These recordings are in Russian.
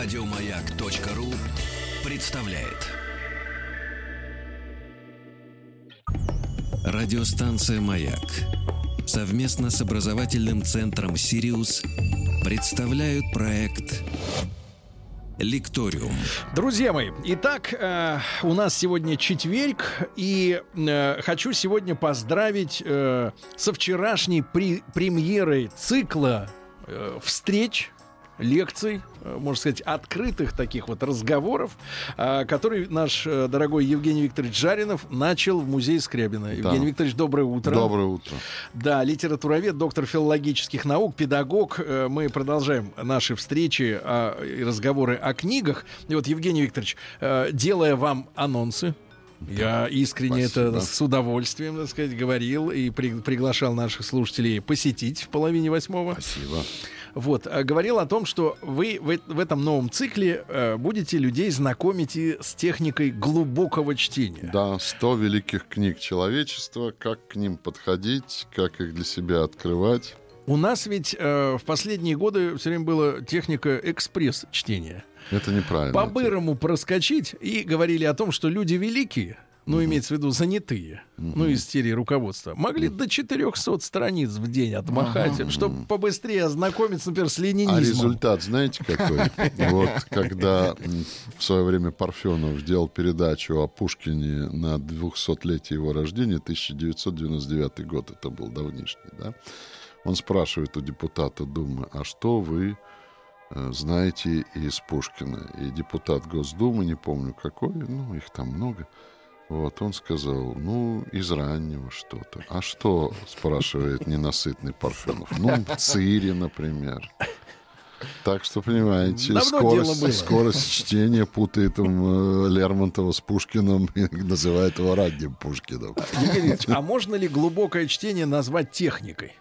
Радиомаяк.ру представляет. Радиостанция «Маяк» совместно с образовательным центром «Сириус» представляют проект Лекториум. Друзья мои, итак, э, у нас сегодня четверг, и э, хочу сегодня поздравить э, со вчерашней при, премьерой цикла э, встреч лекций, можно сказать, открытых таких вот разговоров, э, который наш э, дорогой Евгений Викторович Жаринов начал в музее Скрябина. Евгений Викторович, доброе утро. Доброе утро. Да, литературовед, доктор филологических наук, педагог. Мы продолжаем наши встречи и разговоры о книгах. И вот, Евгений Викторович, делая вам анонсы, я искренне Спасибо. это с удовольствием, так сказать, говорил и при, приглашал наших слушателей посетить в половине восьмого. Спасибо. Вот, э, говорил о том, что вы в, в этом новом цикле э, будете людей знакомить и с техникой глубокого чтения. Да, 100 великих книг человечества, как к ним подходить, как их для себя открывать. У нас ведь э, в последние годы все время была техника экспресс-чтения. Это неправильно. По-бырому проскочить и говорили о том, что люди великие — ну, имеется в виду занятые, ну, из серии руководства, могли до 400 страниц в день отмахать, чтобы побыстрее ознакомиться, например, с ленинизмом. А результат знаете какой? Вот, когда в свое время Парфенов сделал передачу о Пушкине на 200-летие его рождения, 1999 год, это был давнишний, да? Он спрашивает у депутата Думы, а что вы э, знаете из Пушкина? И депутат Госдумы, не помню какой, ну, их там много, вот, он сказал, ну, из раннего что-то. А что, спрашивает ненасытный Парфенов? Ну, Цири, например. Так что, понимаете, скорость, скорость чтения путает им э, Лермонтова с Пушкиным и называет его ранним Пушкиным. Евгений а можно ли глубокое чтение назвать техникой?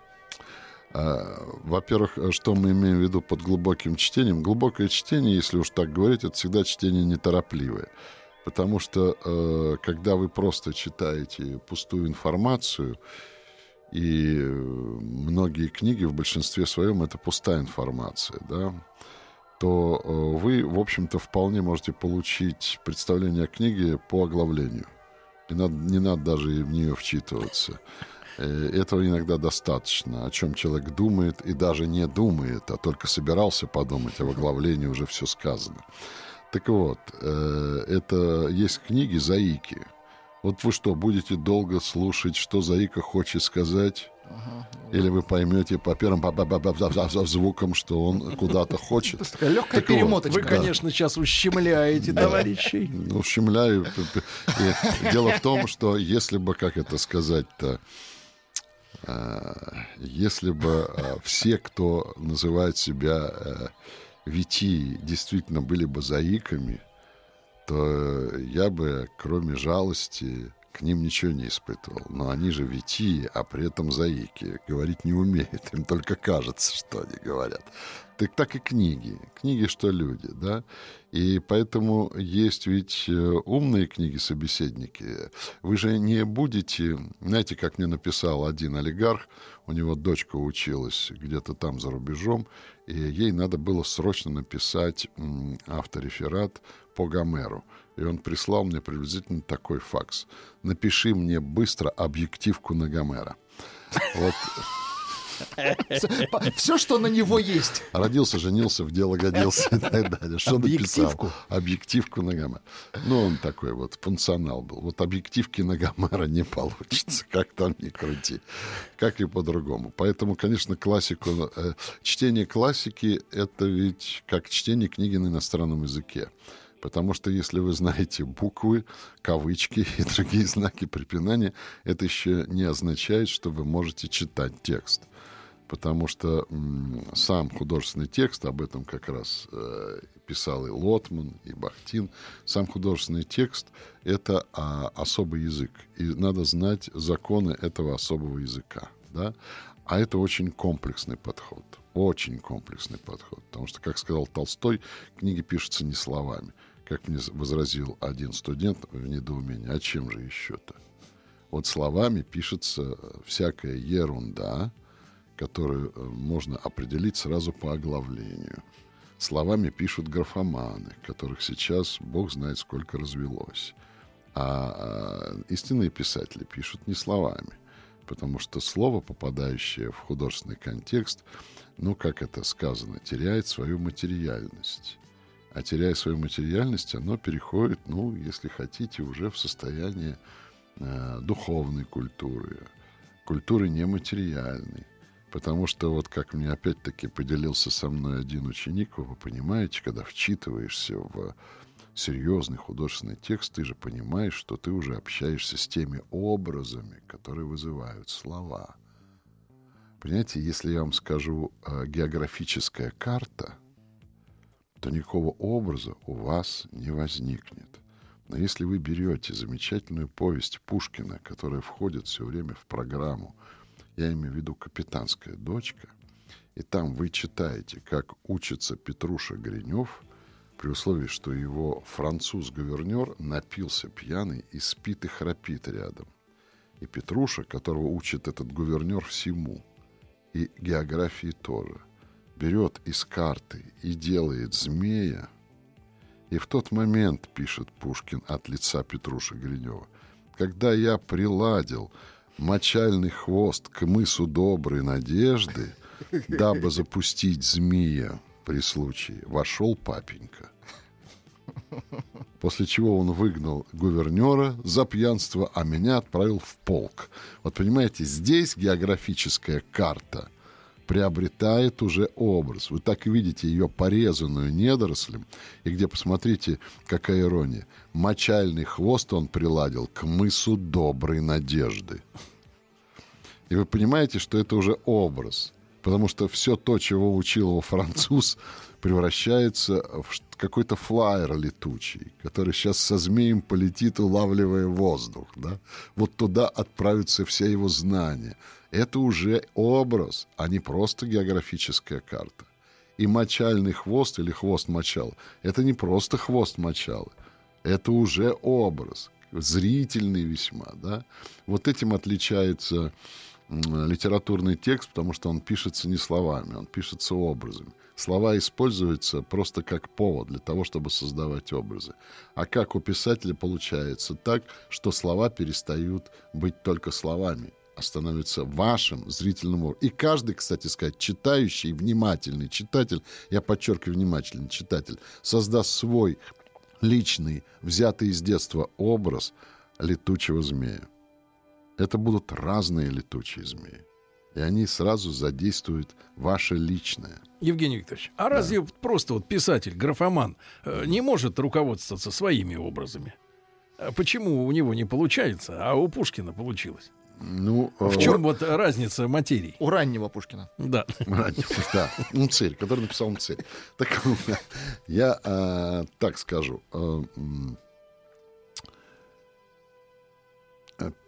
А, во-первых, что мы имеем в виду под глубоким чтением? Глубокое чтение, если уж так говорить, это всегда чтение неторопливое. Потому что э, когда вы просто читаете пустую информацию, и многие книги в большинстве своем это пустая информация, да, то э, вы, в общем-то, вполне можете получить представление о книге по оглавлению. И надо, не надо даже в нее вчитываться. Э, этого иногда достаточно, о чем человек думает и даже не думает, а только собирался подумать, а в оглавлении уже все сказано. Так вот, э, это есть книги Заики. Вот вы что, будете долго слушать, что Заика хочет сказать? Ага. Или вы поймете по первым звукам, что он куда-то хочет. Такая легкая так перемоточка. Вы, конечно, сейчас ущемляете товарищей. Ну, ущемляю. Дело в том, что если бы, как это сказать-то, э, если бы э, все, кто называет себя Вити действительно были бы заиками, то я бы, кроме жалости, к ним ничего не испытывал. Но они же вити, а при этом заики. Говорить не умеют, им только кажется, что они говорят. Так так и книги. Книги, что люди, да? И поэтому есть ведь э, умные книги-собеседники. Вы же не будете... Знаете, как мне написал один олигарх, у него дочка училась где-то там за рубежом, и ей надо было срочно написать автореферат по Гомеру. И он прислал мне приблизительно такой факс. «Напиши мне быстро объективку на Гомера». Вот все, что на него есть. Родился, женился, в дело годился и так далее. Что объективку? Написал? Объективку на Гомера. Ну, он такой вот функционал был. Вот объективки на Гомера не получится, как там ни крути. Как и по-другому. Поэтому, конечно, классику... Э, чтение классики — это ведь как чтение книги на иностранном языке. Потому что если вы знаете буквы, кавычки и другие знаки препинания, это еще не означает, что вы можете читать текст потому что сам художественный текст, об этом как раз э, писал и Лотман, и Бахтин, сам художественный текст — это а, особый язык, и надо знать законы этого особого языка, да? А это очень комплексный подход, очень комплексный подход, потому что, как сказал Толстой, книги пишутся не словами. Как мне возразил один студент в недоумении, а чем же еще-то? Вот словами пишется всякая ерунда, которую э, можно определить сразу по оглавлению. Словами пишут графоманы, которых сейчас бог знает сколько развелось. А, а истинные писатели пишут не словами, потому что слово, попадающее в художественный контекст, ну, как это сказано, теряет свою материальность. А теряя свою материальность, оно переходит, ну, если хотите, уже в состояние э, духовной культуры, культуры нематериальной. Потому что вот как мне опять-таки поделился со мной один ученик, вы понимаете, когда вчитываешься в серьезный художественный текст, ты же понимаешь, что ты уже общаешься с теми образами, которые вызывают слова. Понимаете, если я вам скажу э, географическая карта, то никакого образа у вас не возникнет. Но если вы берете замечательную повесть Пушкина, которая входит все время в программу я имею в виду «Капитанская дочка», и там вы читаете, как учится Петруша Гринев, при условии, что его француз-гувернер напился пьяный и спит и храпит рядом. И Петруша, которого учит этот гувернер всему, и географии тоже, берет из карты и делает змея, и в тот момент, пишет Пушкин от лица Петруши Гринева, когда я приладил мочальный хвост к мысу доброй надежды, дабы запустить змея при случае, вошел папенька. После чего он выгнал гувернера за пьянство, а меня отправил в полк. Вот понимаете, здесь географическая карта приобретает уже образ. Вы так видите ее порезанную недорослем, и где, посмотрите, какая ирония, мочальный хвост он приладил к мысу доброй надежды. И вы понимаете, что это уже образ. Потому что все то, чего учил его француз, превращается в какой-то флайер летучий, который сейчас со змеем полетит, улавливая воздух. Да? Вот туда отправятся все его знания. Это уже образ, а не просто географическая карта. И мочальный хвост или хвост мочал – это не просто хвост мочалы, это уже образ, зрительный весьма. Да? Вот этим отличается литературный текст, потому что он пишется не словами, он пишется образами. Слова используются просто как повод для того, чтобы создавать образы. А как у писателя получается так, что слова перестают быть только словами, становятся вашим зрительным образом. И каждый, кстати сказать, читающий, внимательный читатель, я подчеркиваю, внимательный читатель, создаст свой личный, взятый из детства образ летучего змея это будут разные летучие змеи. И они сразу задействуют ваше личное. Евгений Викторович, а да. разве просто вот писатель, графоман э, не может руководствоваться своими образами? А почему у него не получается, а у Пушкина получилось? Ну, в чем вот разница материй? У раннего Пушкина. Да. Раннего, да. Мцель, который написал Мцель. Так, я а, так скажу. А,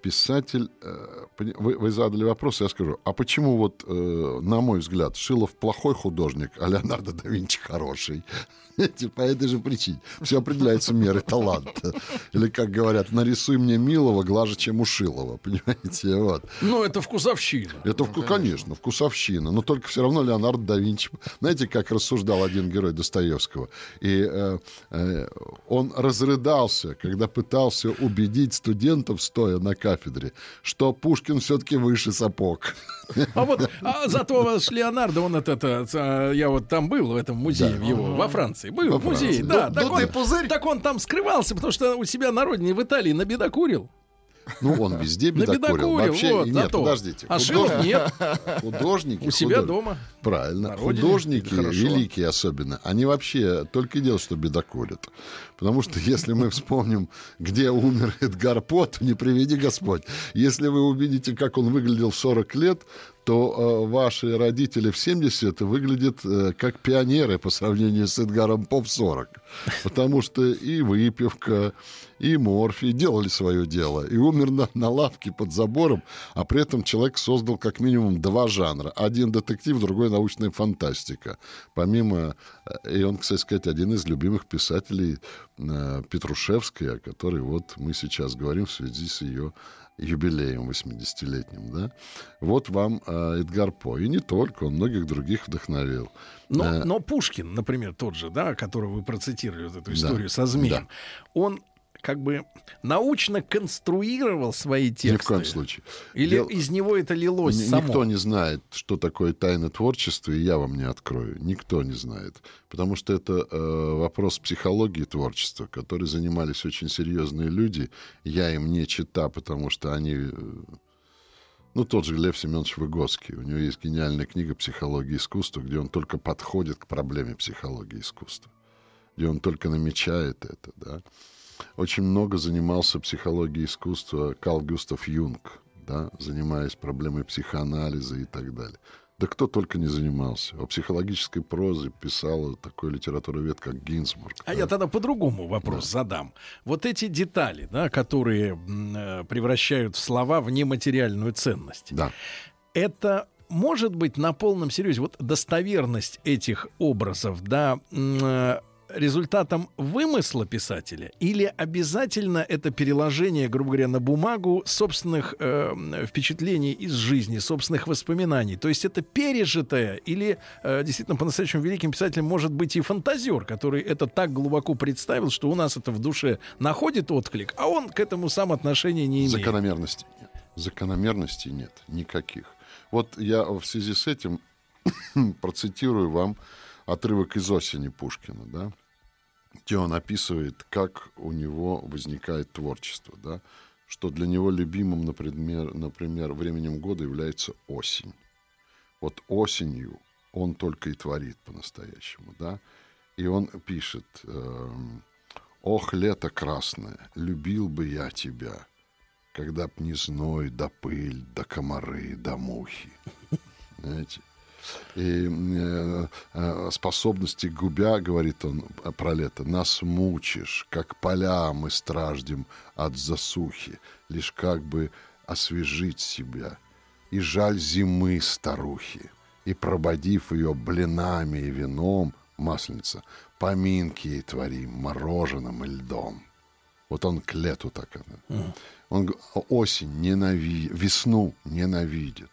писатель, э, вы, вы задали вопрос, я скажу, а почему вот, э, на мой взгляд, Шилов плохой художник, а Леонардо да Винчи хороший? По этой же причине. Все определяется мерой таланта. Или, как говорят, нарисуй мне милого глаже, чем у Шилова, понимаете? Вот. Ну, это вкусовщина. Это, ну, конечно, вкусовщина. Но только все равно Леонардо да Винчи... Знаете, как рассуждал один герой Достоевского? И э, э, он разрыдался, когда пытался убедить студентов, стоя на кафедре, что Пушкин все-таки выше сапог. А вот а зато ваш Леонардо, он это, это, я вот там был в этом музее да. его воФранции, был во в музее, да. Ну, так, он, пузырь. так он там скрывался, потому что у себя на родине в Италии набедокурил. Ну, он везде бедокурил. Вообще, вот, нет, подождите. А Шилов нет. Художники. У себя дома. Правильно. Художники, великие особенно, они вообще только и делают, что бедокурят. Потому что если мы вспомним, где умер Эдгар Пот, не приведи Господь. Если вы увидите, как он выглядел в 40 лет, то э, ваши родители в 70 выглядят э, как пионеры по сравнению с Эдгаром Поп 40. Потому что и выпивка, и морфий делали свое дело. И умер на, на лавке под забором, а при этом человек создал как минимум два жанра. Один детектив, другой научная фантастика. Помимо... Э, и он, кстати сказать, один из любимых писателей э, Петрушевской, о которой вот мы сейчас говорим в связи с ее юбилеем 80-летним, да, вот вам э, Эдгар По. И не только, он многих других вдохновил. Но, э, но Пушкин, например, тот же, да, которого вы процитировали, вот эту историю да, со змеем, да. он как бы научно конструировал свои тексты. Ни в коем случае. Или Дел... из него это лилось Н- само? Никто не знает, что такое тайна творчества, и я вам не открою. Никто не знает. Потому что это э, вопрос психологии творчества, который занимались очень серьезные люди. Я им не чита, потому что они... Э, ну, тот же Лев Семенович Выгодский. У него есть гениальная книга «Психология искусства», где он только подходит к проблеме психологии искусства. Где он только намечает это, да очень много занимался психологией искусства Карл Густав Юнг, да, занимаясь проблемой психоанализа и так далее. Да кто только не занимался. О психологической прозе писал такой литературовед, как Гинзбург. А да? я тогда по-другому вопрос да. задам. Вот эти детали, да, которые э, превращают слова в нематериальную ценность. Да. Это может быть на полном серьезе, вот достоверность этих образов, да, э, результатом вымысла писателя или обязательно это переложение, грубо говоря, на бумагу собственных э, впечатлений из жизни, собственных воспоминаний? То есть это пережитое или э, действительно по-настоящему великим писателем может быть и фантазер, который это так глубоко представил, что у нас это в душе находит отклик, а он к этому сам отношения не имеет? Закономерности. Закономерностей нет никаких. Вот я в связи с этим процитирую вам отрывок из осени Пушкина, да, где он описывает, как у него возникает творчество, да, что для него любимым, например, например, временем года является осень. Вот осенью он только и творит по-настоящему, да, и он пишет, э, «Ох, лето красное, любил бы я тебя, когда б не зной, да пыль, да комары, да мухи». Знаете? И э, э, способности губя, говорит он про лето, нас мучишь, как поля мы страждем от засухи, лишь как бы освежить себя. И жаль зимы старухи, и прободив ее блинами и вином, масленица, поминки ей творим мороженым и льдом. Вот он к лету так это. Он осень ненавидит, весну ненавидит.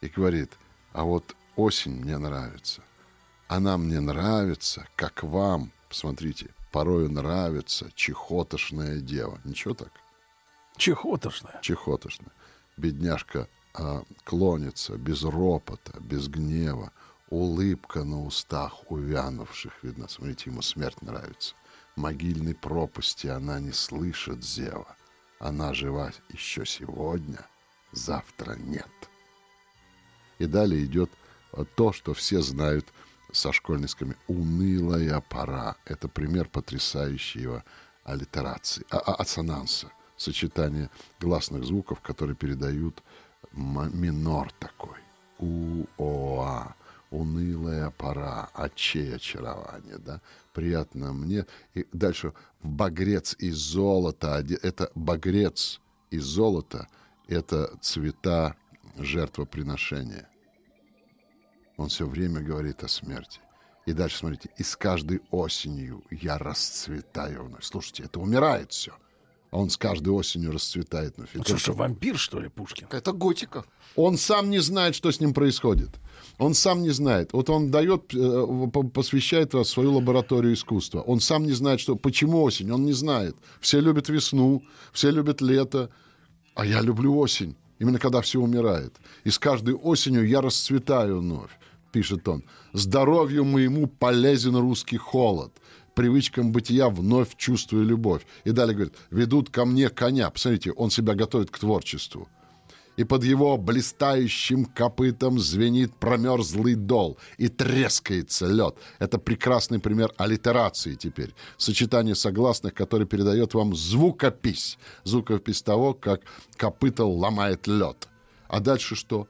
И говорит, а вот осень мне нравится. Она мне нравится, как вам, посмотрите, порою нравится чехотошная дева. Ничего так? Чехотошная? Чехотошная. Бедняжка а, клонится без ропота, без гнева. Улыбка на устах увянувших видно. Смотрите, ему смерть нравится. Могильной пропасти она не слышит зева. Она жива еще сегодня, завтра нет. И далее идет то, что все знают со школьниками. Унылая пора. Это пример потрясающего аллитерации, а, а, ассонанса, сочетание гласных звуков, которые передают минор такой. У-о-а. Унылая пора, очей очарование, да, приятно мне. И дальше багрец из золота, это багрец из золота, это цвета жертвоприношения. Он все время говорит о смерти. И дальше, смотрите, и с каждой осенью я расцветаю вновь. Слушайте, это умирает все. А он с каждой осенью расцветает вновь. Ну, что, что, вампир, что ли, Пушкин? Это готика. Он сам не знает, что с ним происходит. Он сам не знает. Вот он дает, э, посвящает вас в свою лабораторию искусства. Он сам не знает, что, почему осень. Он не знает. Все любят весну, все любят лето. А я люблю осень. Именно когда все умирает. И с каждой осенью я расцветаю вновь пишет он, «Здоровью моему полезен русский холод, привычкам бытия вновь чувствую любовь». И далее говорит, «Ведут ко мне коня». Посмотрите, он себя готовит к творчеству. И под его блистающим копытом звенит промерзлый дол, и трескается лед. Это прекрасный пример аллитерации теперь. Сочетание согласных, которое передает вам звукопись. Звукопись того, как копыта ломает лед. А дальше что?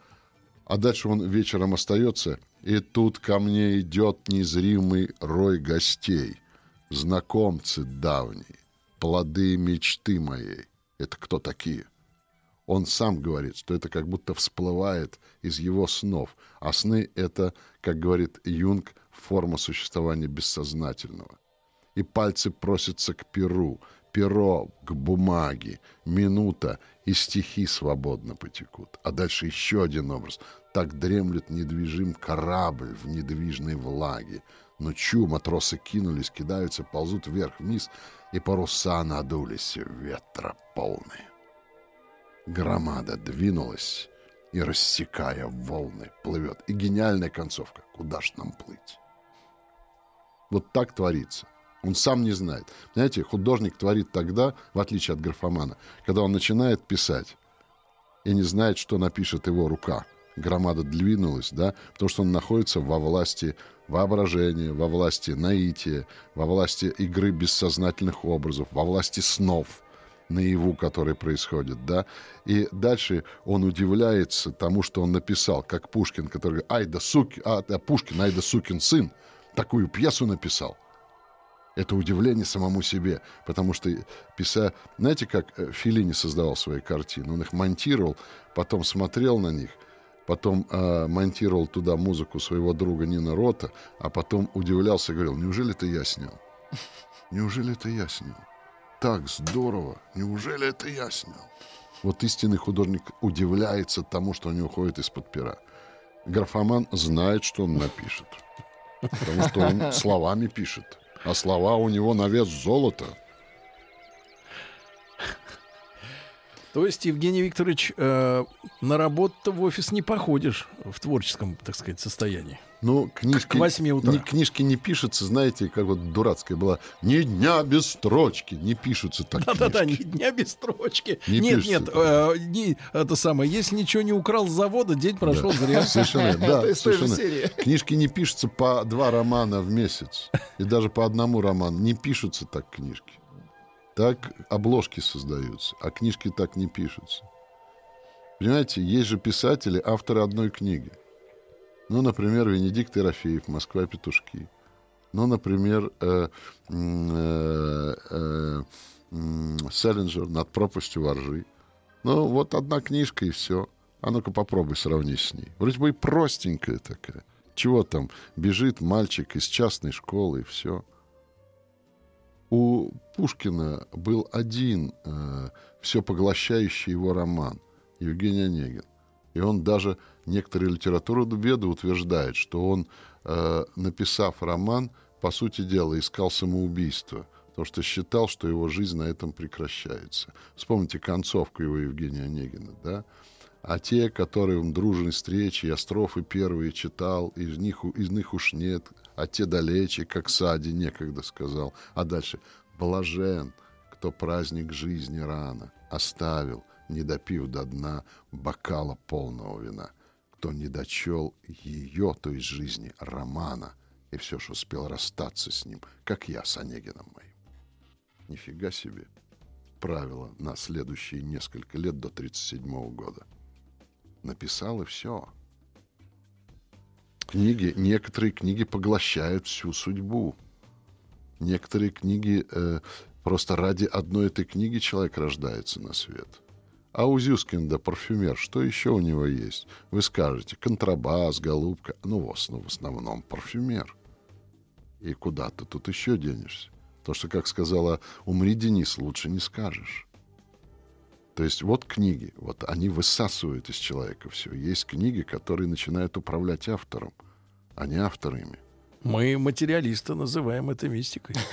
А дальше он вечером остается и тут ко мне идет незримый рой гостей, знакомцы давние, плоды мечты моей. Это кто такие? Он сам говорит, что это как будто всплывает из его снов, а сны — это, как говорит Юнг, форма существования бессознательного. И пальцы просятся к перу, перо к бумаге, минута, и стихи свободно потекут. А дальше еще один образ. Так дремлет недвижим корабль в недвижной влаге. Ночью матросы кинулись, кидаются, ползут вверх-вниз, и паруса надулись, ветра полные. Громада двинулась и, рассекая волны, плывет. И гениальная концовка. Куда ж нам плыть? Вот так творится. Он сам не знает. Знаете, художник творит тогда, в отличие от графомана, когда он начинает писать и не знает, что напишет его рука. Громада двинулась, да, потому что он находится во власти воображения, во власти наития, во власти игры бессознательных образов, во власти снов наяву, которые происходят, да. И дальше он удивляется тому, что он написал, как Пушкин, который говорит, ай да сукин, а, да, Пушкин, ай да сукин сын, такую пьесу написал. Это удивление самому себе, потому что писа... Знаете, как э, Филини создавал свои картины? Он их монтировал, потом смотрел на них, потом э, монтировал туда музыку своего друга Нина Рота, а потом удивлялся и говорил, неужели это я снял? Неужели это я снял? Так здорово! Неужели это я снял? Вот истинный художник удивляется тому, что у него уходит из-под пера. Графоман знает, что он напишет. Потому что он словами пишет а слова у него на вес золота. То есть, Евгений Викторович, э, на работу в офис не походишь в творческом, так сказать, состоянии. Ну, книжки, к 8 утра. Не, книжки не пишутся, знаете, как вот дурацкая была. Ни дня без строчки не пишутся так Да-да-да, ни дня без строчки. Не нет, пишутся. нет, э, не, это самое, если ничего не украл с завода, день прошел да. зря. Совершенно, да, совершенно. Книжки не пишутся по два романа в месяц. И даже по одному роману. Не пишутся так книжки. Так обложки создаются, а книжки так не пишутся. Понимаете, есть же писатели, авторы одной книги. Ну, например, Венедикт Ерофеев «Москва. Петушки». Ну, например, э, э, э, Селлинджер «Над пропастью воржи». Ну, вот одна книжка и все. А ну-ка попробуй сравнить с ней. Вроде бы и простенькая такая. Чего там? Бежит мальчик из частной школы и все у Пушкина был один э, все поглощающий его роман Евгений Онегин. И он даже некоторые литературоведы утверждает, что он, э, написав роман, по сути дела, искал самоубийство, потому что считал, что его жизнь на этом прекращается. Вспомните концовку его Евгения Онегина, да? А те, которые он дружной встречи, я строфы первые читал, из них, из них уж нет, а те далече, как Сади некогда сказал. А дальше «Блажен, кто праздник жизни рано оставил, не допив до дна бокала полного вина, кто не дочел ее, то есть жизни, романа, и все ж успел расстаться с ним, как я с Онегином моим». Нифига себе. Правило на следующие несколько лет до 1937 года написал и все. Книги, некоторые книги поглощают всю судьбу. Некоторые книги э, просто ради одной этой книги человек рождается на свет. А у Зюскинда парфюмер, что еще у него есть? Вы скажете, контрабас, голубка. Ну, в основном, в основном парфюмер. И куда ты тут еще денешься? То, что, как сказала «Умри, Денис», лучше не скажешь. То есть вот книги, вот они высасывают из человека все. Есть книги, которые начинают управлять автором, а не авторами. Мы материалисты называем это мистикой.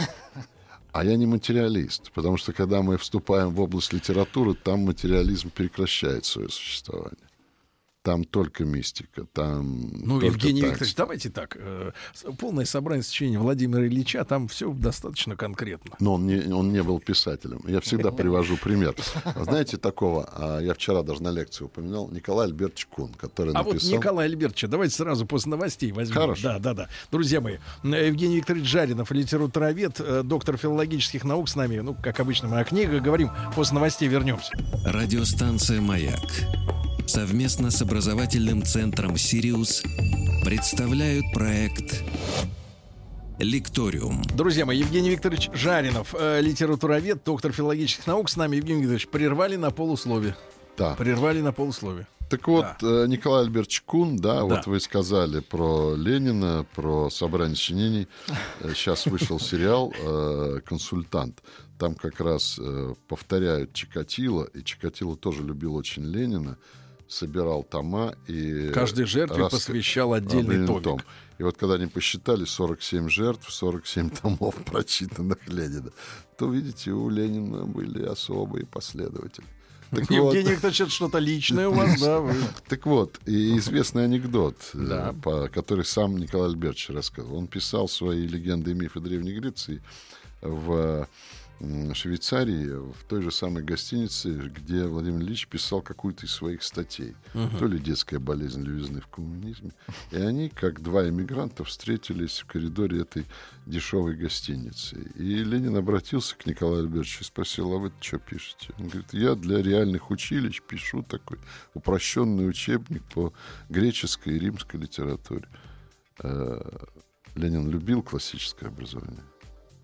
А я не материалист, потому что когда мы вступаем в область литературы, там материализм прекращает свое существование там только мистика, там Ну, Евгений так. Викторович, давайте так. Э, полное собрание сочинений Владимира Ильича, там все достаточно конкретно. Но он не, он не был писателем. Я всегда привожу пример. Знаете такого, а, я вчера даже на лекции упоминал, Николай Альбертович Кун, который а написал... А вот Николай Альбертович, давайте сразу после новостей возьмем. Хорошо. Да, да, да. Друзья мои, Евгений Викторович Жаринов, литературовед, э, доктор филологических наук с нами. Ну, как обычно, мы о книгах говорим. После новостей вернемся. Радиостанция «Маяк» совместно с образовательным центром «Сириус» представляют проект Лекториум. Друзья мои, Евгений Викторович Жаринов, э, литературовед, доктор филологических наук. С нами, Евгений Викторович, прервали на полуслове. Да. Прервали на полуслове. Так вот, да. Э, Николай Альбертович Кун, да, да, вот вы сказали про Ленина, про собрание сочинений. Сейчас э, вышел сериал э, «Консультант». Там как раз повторяют Чикатило, и Чикатило тоже любил очень Ленина, собирал тома и... Каждой жертве рас... посвящал отдельный том. том. И вот когда они посчитали 47 жертв, 47 томов прочитанных Ленина, то, видите, у Ленина были особые последователи. Так Евгений вот. Викторович, что-то личное у вас, да? Вы... Так вот, и известный анекдот, э, да. по, который сам Николай Альбертович рассказывал. Он писал свои легенды и мифы Древней Греции в Швейцарии, в той же самой гостинице, где Владимир Ильич писал какую-то из своих статей. Uh-huh. То ли детская болезнь левизны в коммунизме. И они, как два эмигранта, встретились в коридоре этой дешевой гостиницы. И Ленин обратился к Николаю Альбертовичу и спросил, а вы что пишете? Он говорит, я для реальных училищ пишу такой упрощенный учебник по греческой и римской литературе. Э, Ленин любил классическое образование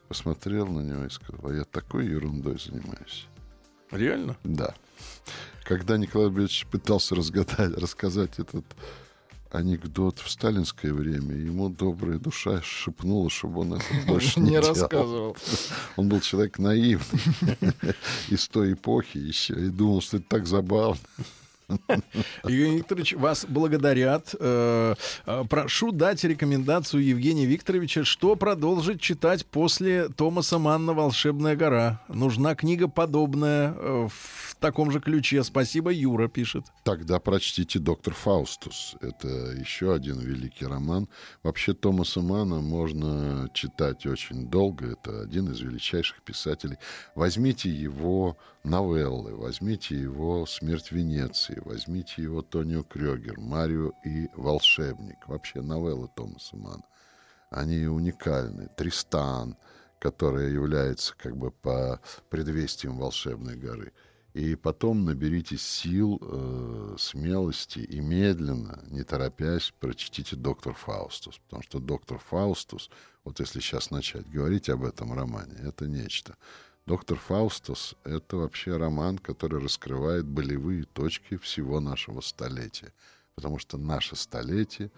посмотрел на него и сказал, а я такой ерундой занимаюсь. Реально? Да. Когда Николай Ильич пытался разгадать, рассказать этот анекдот в сталинское время, ему добрая душа шепнула, чтобы он это больше не, не рассказывал. Он был человек наивный из той эпохи еще и думал, что это так забавно. Евгений Викторович, вас благодарят. Э, э, прошу дать рекомендацию Евгения Викторовича, что продолжить читать после Томаса Манна «Волшебная гора». Нужна книга подобная э, в таком же ключе. Спасибо, Юра пишет. Тогда прочтите «Доктор Фаустус». Это еще один великий роман. Вообще Томаса Манна можно читать очень долго. Это один из величайших писателей. Возьмите его новеллы, возьмите его «Смерть Венеции», возьмите его Тонио Крёгер, «Марио и волшебник», вообще новеллы Томаса Мана. Они уникальны. «Тристан», которая является как бы по предвестиям волшебной горы. И потом наберите сил, э, смелости и медленно, не торопясь, прочтите «Доктор Фаустус». Потому что «Доктор Фаустус», вот если сейчас начать говорить об этом романе, это нечто. Доктор Фаустус — это вообще роман, который раскрывает болевые точки всего нашего столетия. Потому что наше столетие,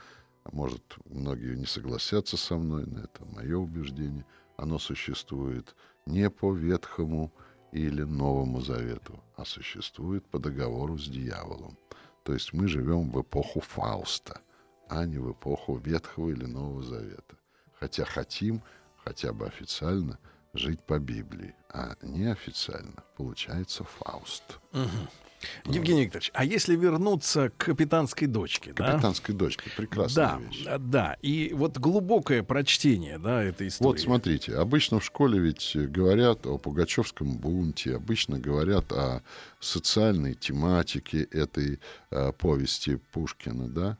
может, многие не согласятся со мной, но это мое убеждение, оно существует не по Ветхому или Новому Завету, а существует по договору с дьяволом. То есть мы живем в эпоху Фауста, а не в эпоху Ветхого или Нового Завета. Хотя хотим, хотя бы официально — жить по Библии, а неофициально получается Фауст. Угу. Евгений Викторович, а если вернуться к капитанской дочке? Капитанской да? дочке, прекрасная да, вещь. Да, и вот глубокое прочтение да, этой истории. Вот смотрите, обычно в школе ведь говорят о Пугачевском бунте, обычно говорят о социальной тематике этой а, повести Пушкина, да.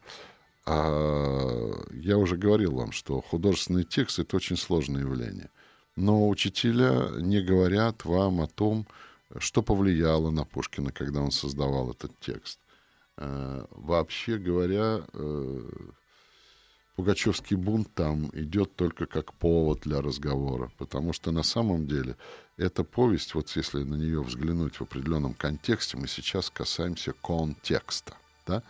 А я уже говорил вам, что художественный текст — это очень сложное явление. Но учителя не говорят вам о том, что повлияло на Пушкина, когда он создавал этот текст. Э, вообще говоря, э, Пугачевский бунт там идет только как повод для разговора, потому что на самом деле эта повесть, вот если на нее взглянуть в определенном контексте, мы сейчас касаемся контекста, да?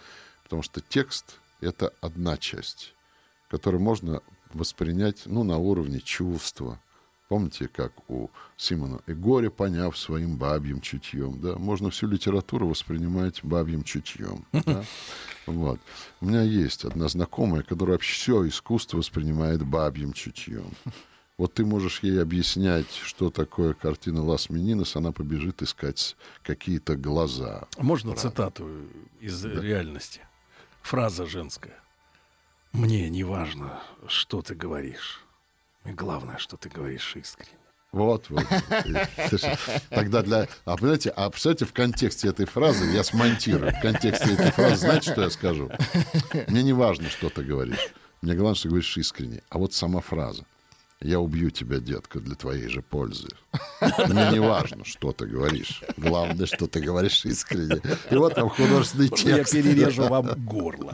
потому что текст — это одна часть, которую можно воспринять ну, на уровне чувства, Помните, как у Симона и горе, поняв своим бабьим чутьем, да, можно всю литературу воспринимать бабьим чутьем. Да? Вот. У меня есть одна знакомая, которая вообще все искусство воспринимает бабьим чутьем. Вот ты можешь ей объяснять, что такое картина Лас Мининес, она побежит искать какие-то глаза. Можно Правда. цитату из да. реальности? Фраза женская. «Мне не важно, что ты говоришь. И главное, что ты говоришь искренне. Вот, вот. Тогда для... А понимаете, а представляете, в контексте этой фразы, я смонтирую, в контексте этой фразы, знаете, что я скажу? Мне не важно, что ты говоришь. Мне главное, что ты говоришь искренне. А вот сама фраза. Я убью тебя, детка, для твоей же пользы. Мне не важно, что ты говоришь. Главное, что ты говоришь искренне. И вот там художественный текст. Я перережу вам горло.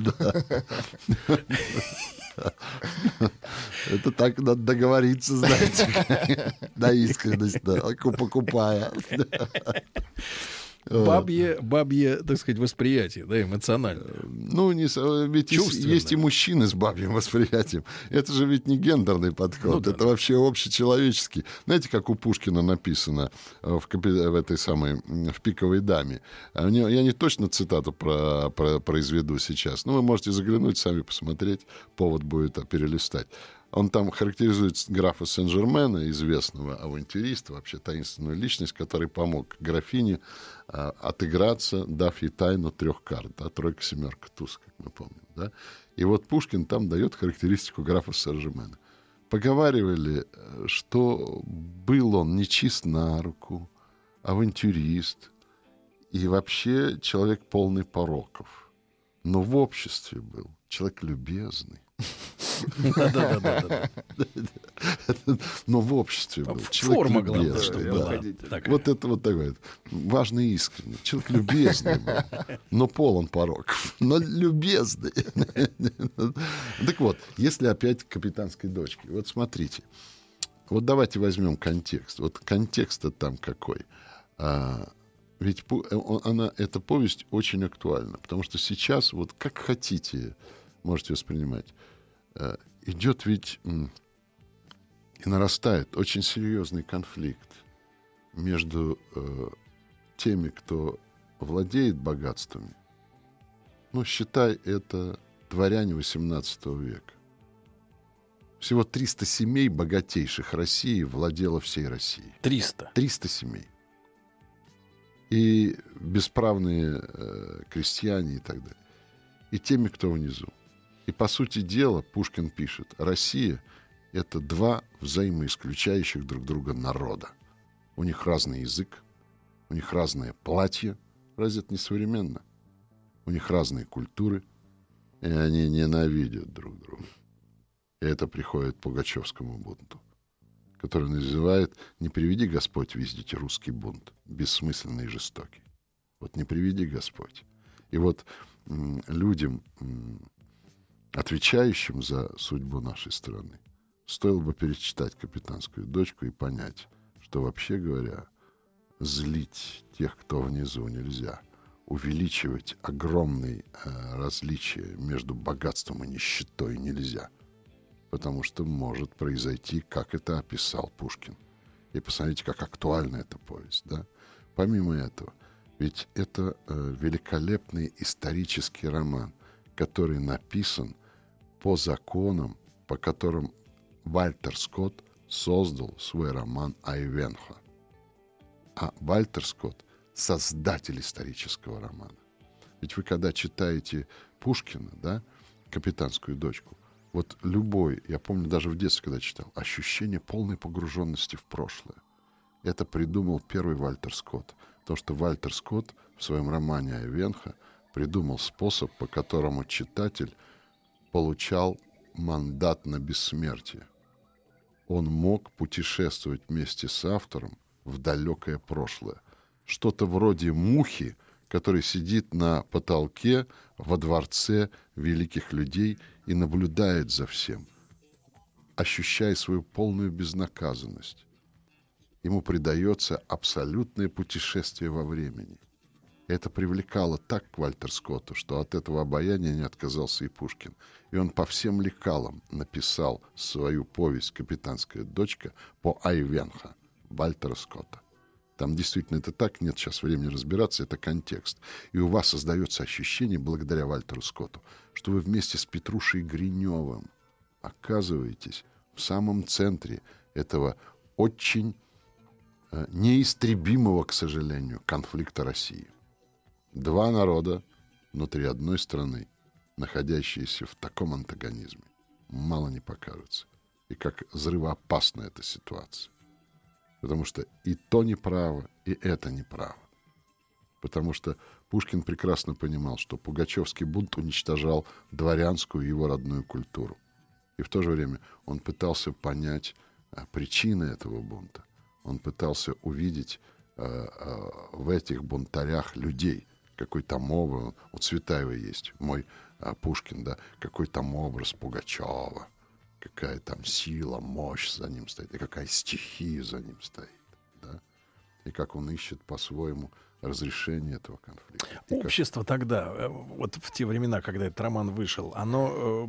Это так надо договориться, знаете, на искренность, да, покупая. Бабье, бабье, так сказать, восприятие, да, эмоциональное. Ну, не, ведь есть, есть и мужчины с бабьим восприятием. Это же ведь не гендерный подход, ну, да, это да. вообще общечеловеческий. Знаете, как у Пушкина написано в, в этой самой, в «Пиковой даме». Я не точно цитату про, про, произведу сейчас, но вы можете заглянуть, сами посмотреть, повод будет перелистать. Он там характеризует графа Сен-Жермена, известного авантюриста, вообще таинственную личность, который помог графине а, отыграться, дав ей тайну трех карт, да, тройка, семерка, туз, как мы помним. Да? И вот Пушкин там дает характеристику графа Сен-Жермена. Поговаривали, что был он нечист на руку, авантюрист и вообще человек полный пороков. Но в обществе был человек любезный. Но в обществе был. Форма, главное, Вот это вот такой важный и искренний. Человек любезный но полон пороков. Но любезный. Так вот, если опять капитанской дочки. Вот смотрите. Вот давайте возьмем контекст. Вот контекст-то там какой. А, ведь она, эта повесть очень актуальна, потому что сейчас, вот как хотите, можете воспринимать. Э, идет ведь и нарастает очень серьезный конфликт между э, теми, кто владеет богатствами. Ну, считай, это дворяне XVIII века. Всего 300 семей богатейших России владело всей Россией. 300? 300 семей. И бесправные э, крестьяне и так далее. И теми, кто внизу. И, по сути дела, Пушкин пишет, Россия — это два взаимоисключающих друг друга народа. У них разный язык, у них разное платье. Разве это не современно? У них разные культуры, и они ненавидят друг друга. И это приходит Пугачевскому бунту, который называет «Не приведи Господь видеть русский бунт, бессмысленный и жестокий». Вот не приведи Господь. И вот людям, отвечающим за судьбу нашей страны, стоило бы перечитать «Капитанскую дочку» и понять, что, вообще говоря, злить тех, кто внизу, нельзя. Увеличивать огромные э, различия между богатством и нищетой нельзя. Потому что может произойти, как это описал Пушкин. И посмотрите, как актуальна эта повесть. Да? Помимо этого, ведь это э, великолепный исторический роман, который написан по законам, по которым Вальтер Скотт создал свой роман «Айвенхо». А Вальтер Скотт — создатель исторического романа. Ведь вы когда читаете Пушкина, да, «Капитанскую дочку», вот любой, я помню даже в детстве, когда читал, ощущение полной погруженности в прошлое. Это придумал первый Вальтер Скотт. То, что Вальтер Скотт в своем романе «Айвенхо» придумал способ, по которому читатель получал мандат на бессмертие. Он мог путешествовать вместе с автором в далекое прошлое. Что-то вроде мухи, который сидит на потолке во дворце великих людей и наблюдает за всем, ощущая свою полную безнаказанность. Ему придается абсолютное путешествие во времени – это привлекало так к Вальтер Скотту, что от этого обаяния не отказался и Пушкин. И он по всем лекалам написал свою повесть «Капитанская дочка» по Айвенха Вальтера Скотта. Там действительно это так, нет сейчас времени разбираться, это контекст. И у вас создается ощущение, благодаря Вальтеру Скотту, что вы вместе с Петрушей Гриневым оказываетесь в самом центре этого очень э, неистребимого, к сожалению, конфликта России. Два народа внутри одной страны, находящиеся в таком антагонизме, мало не покажется. И как взрывоопасна эта ситуация. Потому что и то неправо, и это неправо. Потому что Пушкин прекрасно понимал, что Пугачевский бунт уничтожал дворянскую его родную культуру. И в то же время он пытался понять а, причины этого бунта. Он пытался увидеть а, а, в этих бунтарях людей – какой там образ, у Цветаева есть, мой а, Пушкин, да, какой там образ Пугачева, какая там сила, мощь за ним стоит, и какая стихия за ним стоит, да, и как он ищет по-своему разрешения этого конфликта. Общество тогда, э, вот в те времена, когда этот роман вышел, оно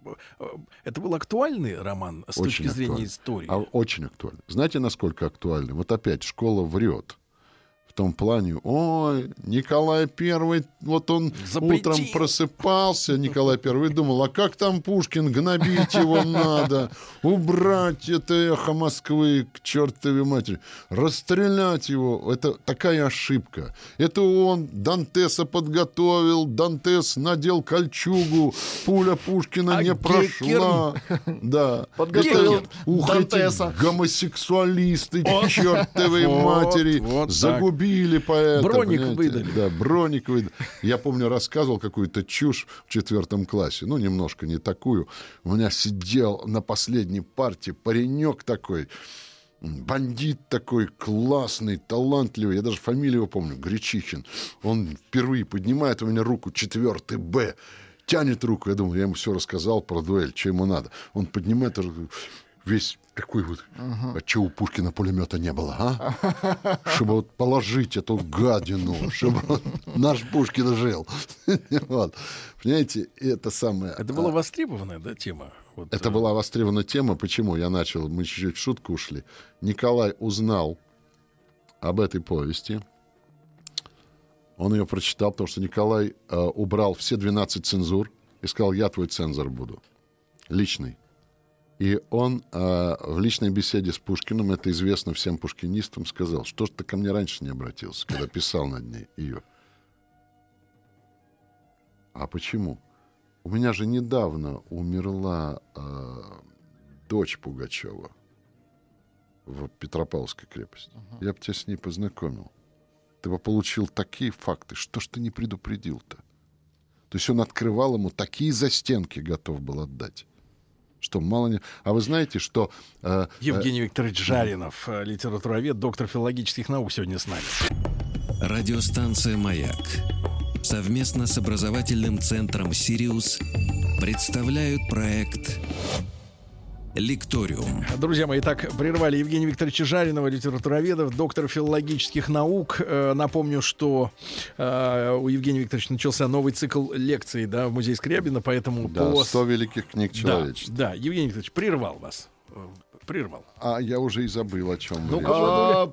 э, э, это был актуальный роман с очень точки зрения актуальный. истории. А, очень актуальный. Знаете, насколько актуальный? Вот опять школа врет том плане, ой, Николай Первый, вот он Запретил. утром просыпался, Николай Первый, думал, а как там Пушкин, гнобить его надо, убрать это эхо Москвы к чертовой матери, расстрелять его. Это такая ошибка. Это он Дантеса подготовил, Дантес надел кольчугу, пуля Пушкина а не прошла. Да. Подготовил Ух, Дантеса. гомосексуалисты, чертовой матери, загубили убили поэта. Броник понимаете? выдали. Да, броник выдали. Я помню, рассказывал какую-то чушь в четвертом классе. Ну, немножко не такую. У меня сидел на последней партии паренек такой, бандит такой классный, талантливый. Я даже фамилию его помню, Гречихин. Он впервые поднимает у меня руку, четвертый Б тянет руку. Я думаю, я ему все рассказал про дуэль, что ему надо. Он поднимает руку, весь такой вот, uh-huh. а что у Пушкина пулемета не было, а? Чтобы вот положить эту гадину, чтобы наш Пушкин жил. вот. Понимаете, это самое... Это была а, востребованная, да, тема? Вот, это э... была востребованная тема. Почему? Я начал, мы чуть-чуть в шутку ушли. Николай узнал об этой повести. Он ее прочитал, потому что Николай э, убрал все 12 цензур и сказал, я твой цензор буду. Личный. И он э, в личной беседе с Пушкиным, это известно всем пушкинистам, сказал, что ж ты ко мне раньше не обратился, когда писал над ней ее. А почему? У меня же недавно умерла э, дочь Пугачева в Петропавловской крепости. Uh-huh. Я бы тебя с ней познакомил. Ты бы получил такие факты. Что ж ты не предупредил-то? То есть он открывал ему такие застенки, готов был отдать что мало не... А вы знаете, что... Э, Евгений э... Викторович Жаринов, э, литературовед, доктор филологических наук, сегодня с нами. Радиостанция «Маяк» совместно с образовательным центром «Сириус» представляют проект Лекториум. Друзья мои, так прервали Евгения Викторовича Жаринова, литературоведов, доктор филологических наук. Э, напомню, что э, у Евгения Викторовича начался новый цикл лекций да, в музее Скрябина, поэтому... Да, по... 100 великих книг человечества. Да, да, Евгений Викторович прервал вас. Э, прервал. А я уже и забыл, о чем ну, а,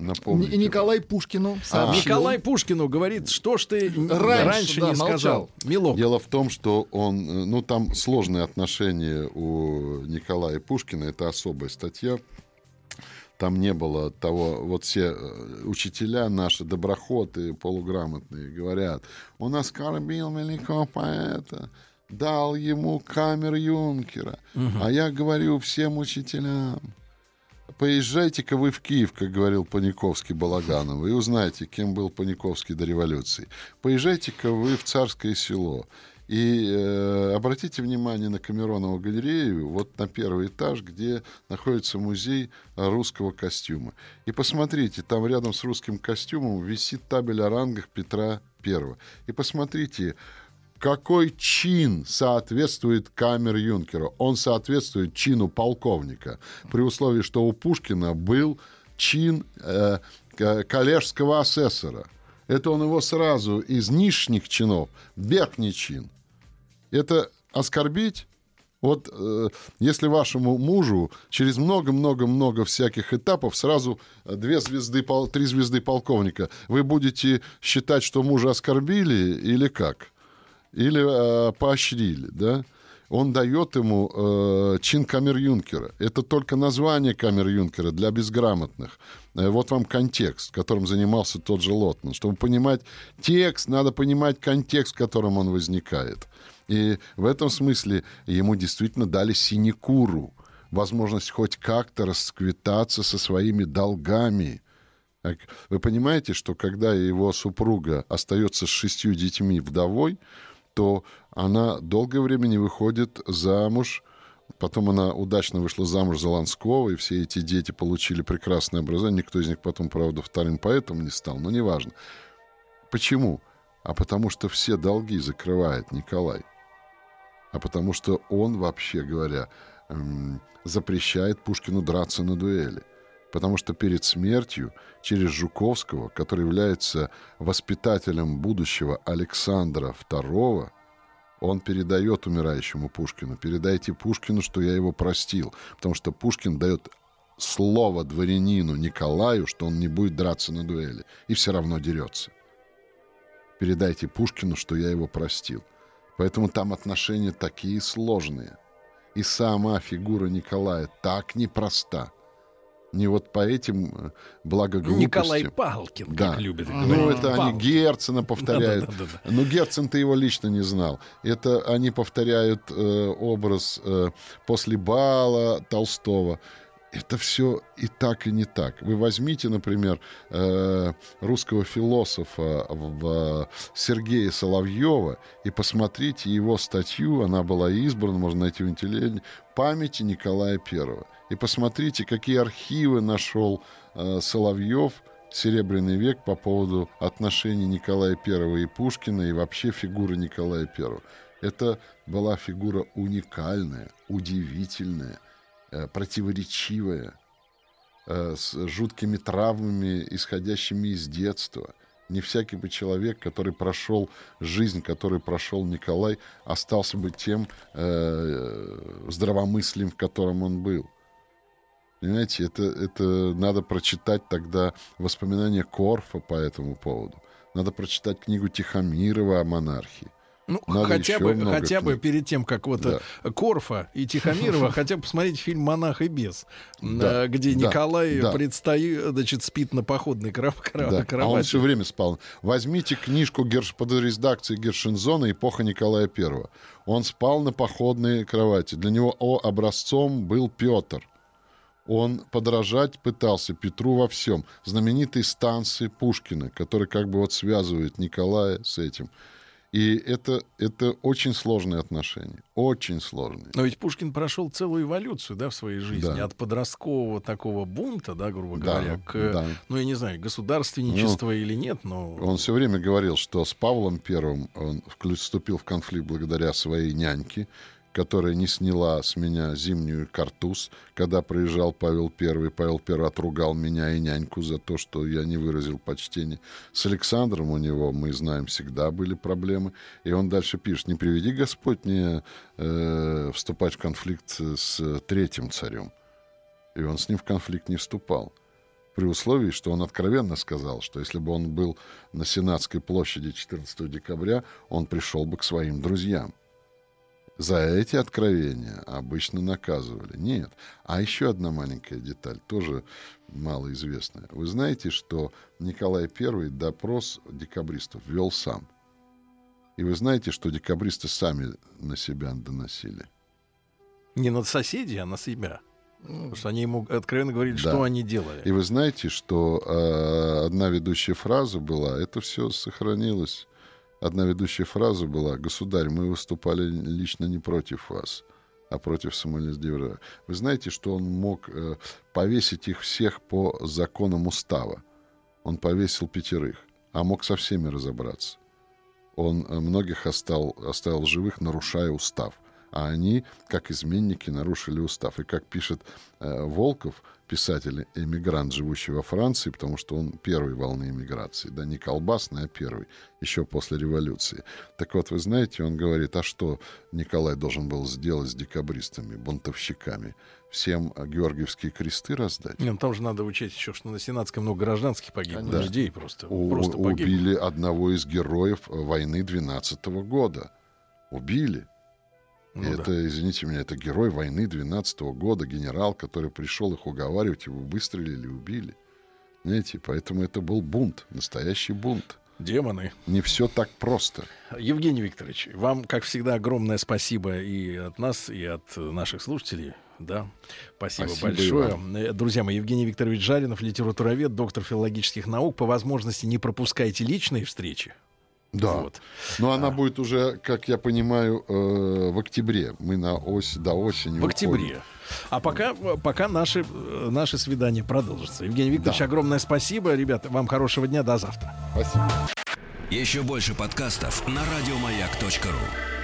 Напомните. Николай Пушкину сообщил. А. Николай Пушкину говорит, что ж ты раньше, раньше да, не сказал. Милок. Дело в том, что он, э, ну там сложные отношения у Николая Пушкина, это особая статья. Там не было того, вот все э, учителя наши, доброходы, полуграмотные, говорят, он оскорбил великого поэта, дал ему камер юнкера. Угу. А я говорю всем учителям, поезжайте-ка вы в Киев, как говорил Паниковский Балаганов, и узнаете, кем был Паниковский до революции. Поезжайте-ка вы в Царское село. И э, обратите внимание на Камеронову галерею, вот на первый этаж, где находится музей русского костюма. И посмотрите, там рядом с русским костюмом висит табель о рангах Петра I. И посмотрите, какой чин соответствует камер Юнкера? Он соответствует чину полковника, при условии, что у Пушкина был чин э, коллежского асессора. Это он его сразу из нижних чинов, верхний чин. Это оскорбить? Вот э, если вашему мужу через много-много-много всяких этапов сразу две звезды, три звезды полковника, вы будете считать, что мужа оскорбили или как? Или э, поощрили, да, он дает ему э, чин камер-юнкера. Это только название камер-юнкера для безграмотных. Э, вот вам контекст, которым занимался тот же Лотман. Чтобы понимать текст, надо понимать контекст, в котором он возникает. И в этом смысле ему действительно дали синекуру, возможность хоть как-то расквитаться со своими долгами. Вы понимаете, что когда его супруга остается с шестью детьми вдовой, то она долгое время не выходит замуж. Потом она удачно вышла замуж за Ланского, и все эти дети получили прекрасное образование. Никто из них потом, правда, вторым поэтом не стал, но неважно. Почему? А потому что все долги закрывает Николай. А потому что он, вообще говоря, запрещает Пушкину драться на дуэли. Потому что перед смертью через Жуковского, который является воспитателем будущего Александра II, он передает умирающему Пушкину. Передайте Пушкину, что я его простил. Потому что Пушкин дает слово дворянину Николаю, что он не будет драться на дуэли. И все равно дерется. Передайте Пушкину, что я его простил. Поэтому там отношения такие сложные. И сама фигура Николая так непроста – не вот по этим э, благоглупостям. Николай Палкин, да. как любят говорить. Ну, это Палкин. они Герцена повторяют. Да, да, да, да. Но Герцен-то его лично не знал. Это они повторяют э, образ э, после бала Толстого. Это все и так, и не так. Вы возьмите, например, э, русского философа Сергея Соловьева и посмотрите его статью, она была избрана, можно найти в интернете, «Памяти Николая Первого» и посмотрите, какие архивы нашел э, Соловьев Серебряный век по поводу отношений Николая I и Пушкина и вообще фигуры Николая I. Это была фигура уникальная, удивительная, противоречивая, э, с жуткими травмами, исходящими из детства. Не всякий бы человек, который прошел жизнь, который прошел Николай, остался бы тем э, здравомыслием, в котором он был. Понимаете, это, это надо прочитать тогда воспоминания Корфа по этому поводу. Надо прочитать книгу Тихомирова о монархии. Ну, Надо хотя бы, хотя книг. бы перед тем, как вот да. Корфа и Тихомирова, хотя бы посмотреть фильм «Монах и бес», да, где да, Николай да. предстоит, значит, спит на походной кровати. Да. А он все время спал. Возьмите книжку Герш... под редакцией Гершинзона «Эпоха Николая I». Он спал на походной кровати. Для него о, образцом был Петр он подражать пытался Петру во всем. Знаменитые станции Пушкина, которые как бы вот связывают Николая с этим. И это, это очень сложные отношения. Очень сложные. Но ведь Пушкин прошел целую эволюцию да, в своей жизни. Да. От подросткового такого бунта, да, грубо да, говоря, к, да. ну, я не знаю, государственничество ну, или нет, но... Он все время говорил, что с Павлом Первым он вступил в конфликт благодаря своей няньке, которая не сняла с меня зимнюю картуз, когда приезжал Павел I. Павел I отругал меня и няньку за то, что я не выразил почтения. С Александром у него, мы знаем, всегда были проблемы. И он дальше пишет, не приведи Господь мне э, вступать в конфликт с третьим царем. И он с ним в конфликт не вступал при условии, что он откровенно сказал, что если бы он был на Сенатской площади 14 декабря, он пришел бы к своим друзьям. За эти откровения обычно наказывали. Нет. А еще одна маленькая деталь, тоже малоизвестная. Вы знаете, что Николай I допрос декабристов вел сам. И вы знаете, что декабристы сами на себя доносили. Не на соседей, а на себя. Потому что они ему откровенно говорили, да. что они делали. И вы знаете, что э, одна ведущая фраза была, это все сохранилось одна ведущая фраза была «Государь, мы выступали лично не против вас, а против Самолездевра». Вы знаете, что он мог э, повесить их всех по законам устава. Он повесил пятерых, а мог со всеми разобраться. Он э, многих остал, оставил живых, нарушая устав. А они, как изменники, нарушили устав. И как пишет э, Волков, писатель-эмигрант, живущий во Франции, потому что он первой волны эмиграции, да, не колбасный, а первый, еще после революции. Так вот, вы знаете, он говорит, а что Николай должен был сделать с декабристами, бунтовщиками? Всем Георгиевские кресты раздать? Нет, ну, там же надо учесть еще, что на Сенатском много гражданских погибло, да. людей просто, У, просто Убили одного из героев войны 12 -го года. Убили. Ну, это, да. извините меня, это герой войны 12 -го года, генерал, который пришел их уговаривать, его выстрелили, убили. Знаете, поэтому это был бунт, настоящий бунт. Демоны. Не все так просто. Евгений Викторович, вам, как всегда, огромное спасибо и от нас, и от наших слушателей. Да, спасибо, спасибо большое. Иван. Друзья мои, Евгений Викторович Жаринов, литературовед, доктор филологических наук. По возможности не пропускайте личные встречи. Да. Вот. Но она а. будет уже, как я понимаю, э, в октябре. Мы на ось до осени. В октябре. А пока, пока наши, наши свидания продолжатся. Евгений Викторович, да. огромное спасибо. Ребята, вам хорошего дня. До завтра. Спасибо. Еще больше подкастов на радиомаяк.ру